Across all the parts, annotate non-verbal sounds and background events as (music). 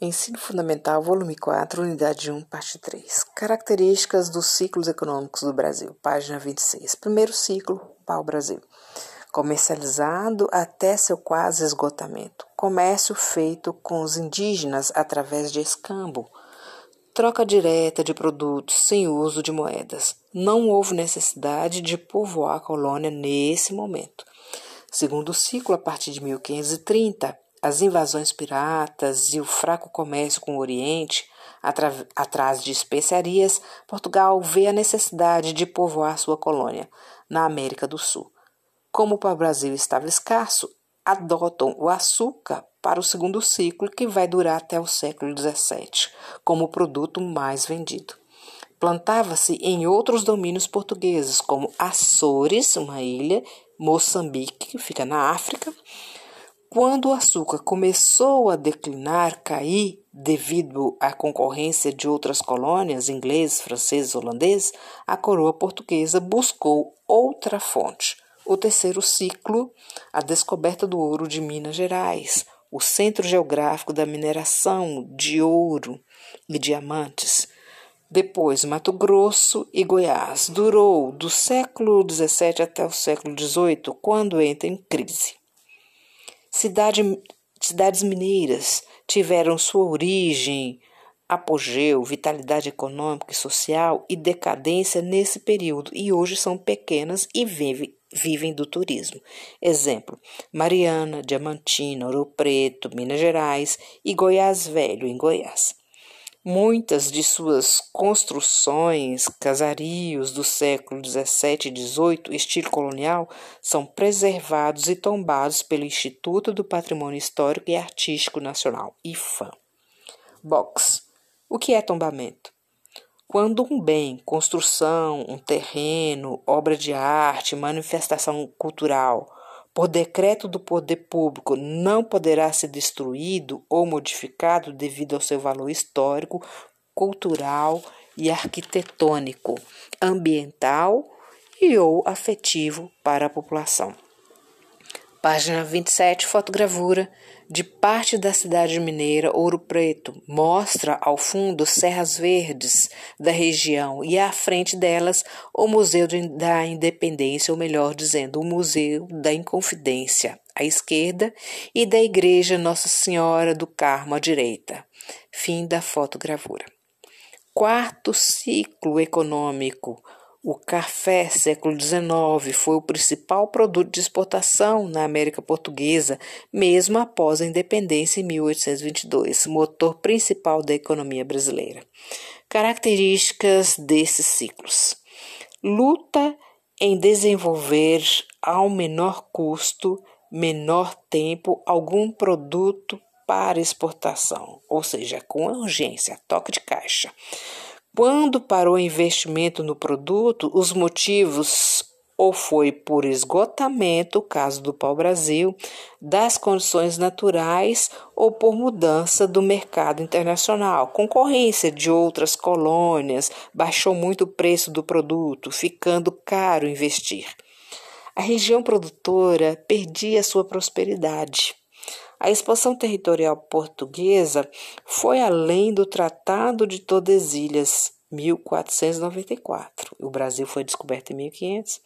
Ensino Fundamental, volume 4, unidade 1, parte 3. Características dos ciclos econômicos do Brasil, página 26. Primeiro ciclo, pau-brasil. Comercializado até seu quase esgotamento. Comércio feito com os indígenas através de escambo. Troca direta de produtos sem uso de moedas. Não houve necessidade de povoar a colônia nesse momento. Segundo ciclo, a partir de 1530, as invasões piratas e o fraco comércio com o Oriente, atrás de especiarias, Portugal vê a necessidade de povoar sua colônia na América do Sul. Como para o Brasil estava escasso, adotam o açúcar para o segundo ciclo, que vai durar até o século XVII, como produto mais vendido. Plantava-se em outros domínios portugueses, como Açores, uma ilha, Moçambique, que fica na África, quando o açúcar começou a declinar, cair devido à concorrência de outras colônias, ingleses, franceses, holandeses, a coroa portuguesa buscou outra fonte. O terceiro ciclo, a descoberta do ouro de Minas Gerais, o centro geográfico da mineração de ouro e diamantes. Depois, Mato Grosso e Goiás. Durou do século XVII até o século XVIII, quando entra em crise. Cidade, cidades mineiras tiveram sua origem, apogeu, vitalidade econômica e social e decadência nesse período e hoje são pequenas e vivem, vivem do turismo. Exemplo: Mariana, Diamantina, Ouro Preto, Minas Gerais e Goiás Velho, em Goiás. Muitas de suas construções, casarios do século XVII e XVIII, estilo colonial, são preservados e tombados pelo Instituto do Patrimônio Histórico e Artístico Nacional, IFAM. Box. O que é tombamento? Quando um bem, construção, um terreno, obra de arte, manifestação cultural, por decreto do poder público, não poderá ser destruído ou modificado devido ao seu valor histórico, cultural e arquitetônico, ambiental e ou afetivo para a população. Página 27, fotogravura de parte da cidade mineira Ouro Preto. Mostra ao fundo serras verdes da região e à frente delas o Museu da Independência, ou melhor dizendo, o Museu da Inconfidência, à esquerda, e da Igreja Nossa Senhora do Carmo à direita. Fim da fotogravura. Quarto ciclo econômico o café, século XIX, foi o principal produto de exportação na América Portuguesa, mesmo após a independência em 1822, motor principal da economia brasileira. Características desses ciclos: luta em desenvolver ao menor custo, menor tempo, algum produto para exportação, ou seja, com urgência, toque de caixa quando parou o investimento no produto, os motivos ou foi por esgotamento, caso do pau-brasil, das condições naturais ou por mudança do mercado internacional. Concorrência de outras colônias baixou muito o preço do produto, ficando caro investir. A região produtora perdia sua prosperidade. A expansão territorial portuguesa foi além do Tratado de Tordesilhas, 1494. O Brasil foi descoberto em 1500,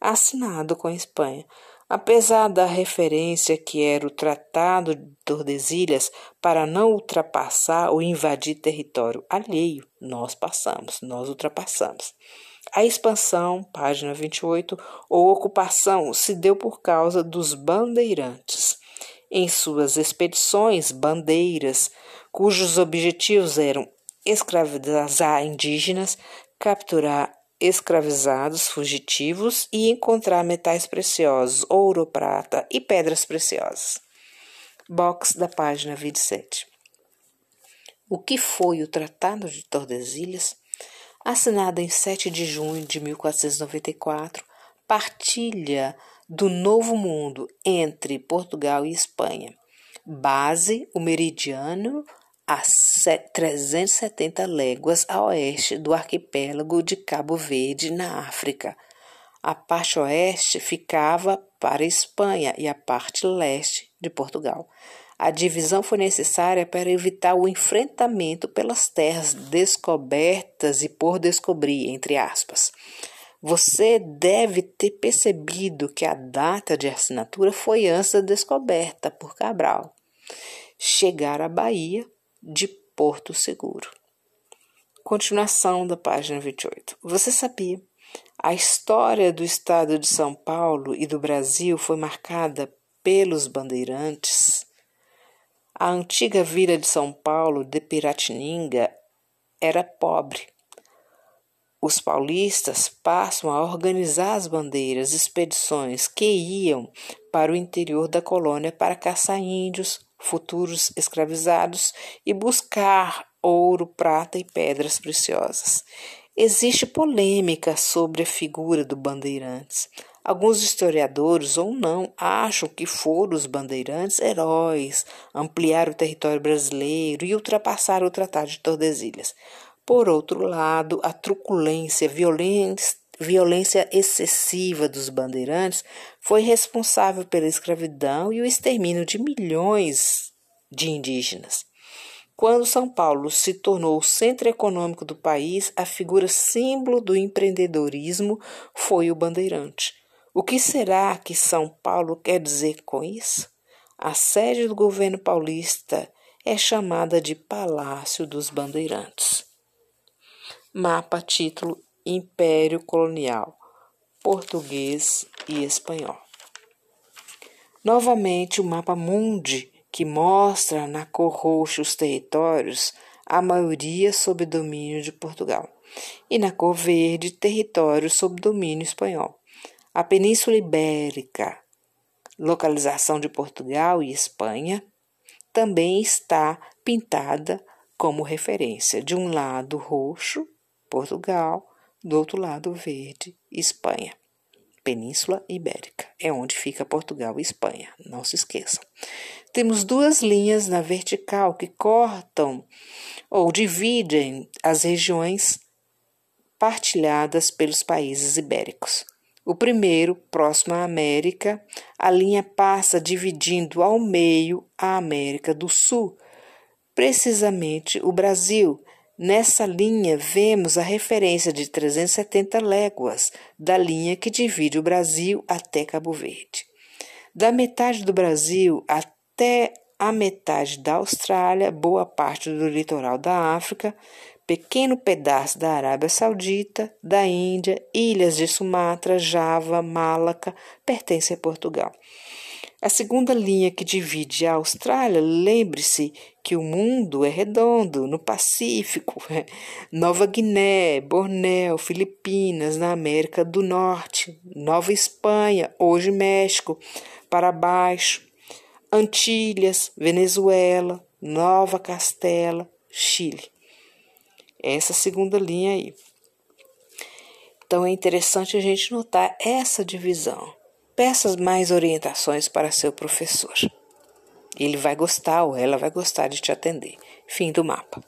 assinado com a Espanha. Apesar da referência que era o Tratado de Tordesilhas para não ultrapassar ou invadir território alheio, nós passamos, nós ultrapassamos. A expansão, página 28, ou ocupação se deu por causa dos bandeirantes em suas expedições bandeiras, cujos objetivos eram escravizar indígenas, capturar escravizados fugitivos e encontrar metais preciosos, ouro, prata e pedras preciosas. Box da página 27. O que foi o Tratado de Tordesilhas? Assinado em 7 de junho de 1494, partilha do Novo Mundo entre Portugal e Espanha. Base o meridiano a 370 léguas a oeste do arquipélago de Cabo Verde, na África. A parte oeste ficava para a Espanha e a parte leste de Portugal. A divisão foi necessária para evitar o enfrentamento pelas terras descobertas e por descobrir, entre aspas. Você deve ter percebido que a data de assinatura foi antes da descoberta por Cabral. Chegar à Bahia de Porto Seguro. Continuação da página 28. Você sabia? A história do estado de São Paulo e do Brasil foi marcada pelos bandeirantes a antiga vila de São Paulo de Piratininga era pobre. Os paulistas passam a organizar as bandeiras, expedições que iam para o interior da colônia para caçar índios, futuros escravizados e buscar ouro, prata e pedras preciosas. Existe polêmica sobre a figura do Bandeirantes. Alguns historiadores, ou não, acham que foram os bandeirantes heróis, ampliar o território brasileiro e ultrapassar o Tratado de Tordesilhas. Por outro lado, a truculência, violência, excessiva dos bandeirantes foi responsável pela escravidão e o extermínio de milhões de indígenas. Quando São Paulo se tornou o centro econômico do país, a figura símbolo do empreendedorismo foi o bandeirante. O que será que São Paulo quer dizer com isso? A sede do governo paulista é chamada de Palácio dos Bandeirantes. Mapa título Império Colonial, português e espanhol. Novamente o mapa mundi que mostra na cor roxa os territórios, a maioria sob domínio de Portugal, e na cor verde territórios sob domínio espanhol. A Península Ibérica, localização de Portugal e Espanha, também está pintada como referência. De um lado roxo, Portugal, do outro lado verde, Espanha. Península Ibérica é onde fica Portugal e Espanha, não se esqueçam. Temos duas linhas na vertical que cortam ou dividem as regiões partilhadas pelos países ibéricos. O primeiro, próximo à América, a linha passa dividindo ao meio a América do Sul, precisamente o Brasil. Nessa linha vemos a referência de 370 léguas da linha que divide o Brasil até Cabo Verde. Da metade do Brasil até a metade da Austrália, boa parte do litoral da África, pequeno pedaço da Arábia Saudita, da Índia, ilhas de Sumatra, Java, Malaca, pertence a Portugal. A segunda linha que divide a Austrália, lembre-se que o mundo é redondo, no Pacífico, (laughs) Nova Guiné, Bornéu, Filipinas, na América do Norte, Nova Espanha, hoje México, para baixo, Antilhas, Venezuela, Nova Castela, Chile essa segunda linha aí. Então é interessante a gente notar essa divisão. Peça mais orientações para seu professor. Ele vai gostar ou ela vai gostar de te atender. Fim do mapa.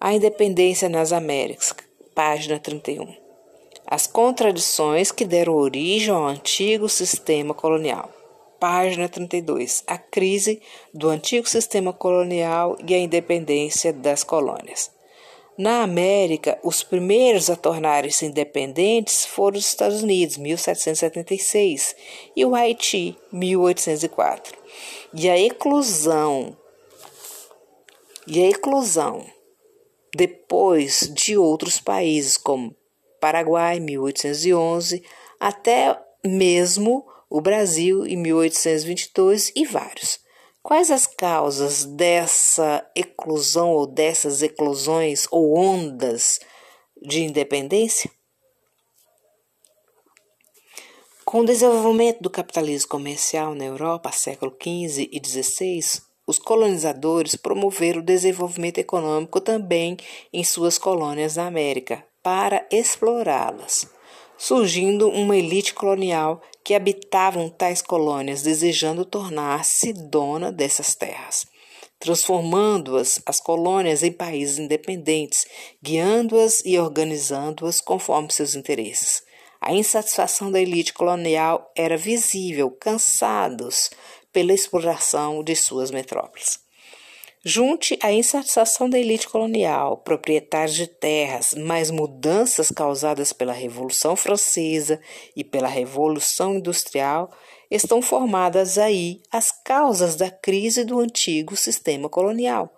A independência nas Américas, página 31. As contradições que deram origem ao antigo sistema colonial. Página 32. A crise do antigo sistema colonial e a independência das colônias. Na América, os primeiros a tornarem-se independentes foram os Estados Unidos, 1776, e o Haiti, 1804. E a eclosão e a eclosão depois de outros países como Paraguai, 1811, até mesmo o Brasil em 1822 e vários. Quais as causas dessa eclosão ou dessas eclosões ou ondas de independência? Com o desenvolvimento do capitalismo comercial na Europa, século XV e XVI, os colonizadores promoveram o desenvolvimento econômico também em suas colônias na América, para explorá-las surgindo uma elite colonial que habitavam tais colônias, desejando tornar-se dona dessas terras, transformando-as, as colônias, em países independentes, guiando-as e organizando-as conforme seus interesses. A insatisfação da elite colonial era visível, cansados pela exploração de suas metrópoles. Junte a insatisfação da elite colonial, proprietários de terras, mais mudanças causadas pela Revolução Francesa e pela Revolução Industrial, estão formadas aí as causas da crise do antigo sistema colonial.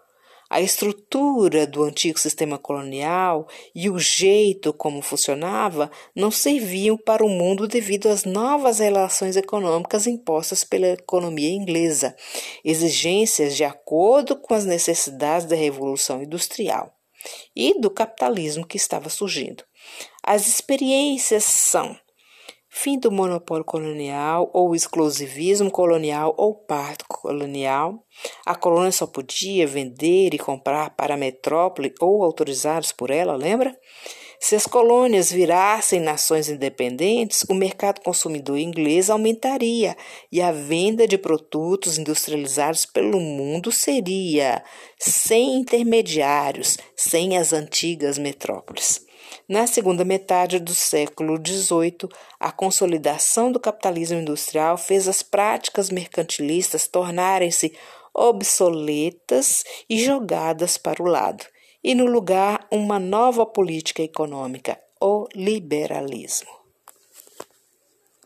A estrutura do antigo sistema colonial e o jeito como funcionava não serviam para o mundo devido às novas relações econômicas impostas pela economia inglesa, exigências de acordo com as necessidades da Revolução Industrial e do capitalismo que estava surgindo. As experiências são fim do monopólio colonial ou exclusivismo colonial ou parto colonial. A colônia só podia vender e comprar para a metrópole ou autorizados por ela, lembra? Se as colônias virassem nações independentes, o mercado consumidor inglês aumentaria e a venda de produtos industrializados pelo mundo seria sem intermediários, sem as antigas metrópoles. Na segunda metade do século XVIII, a consolidação do capitalismo industrial fez as práticas mercantilistas tornarem-se obsoletas e jogadas para o lado, e no lugar uma nova política econômica, o liberalismo.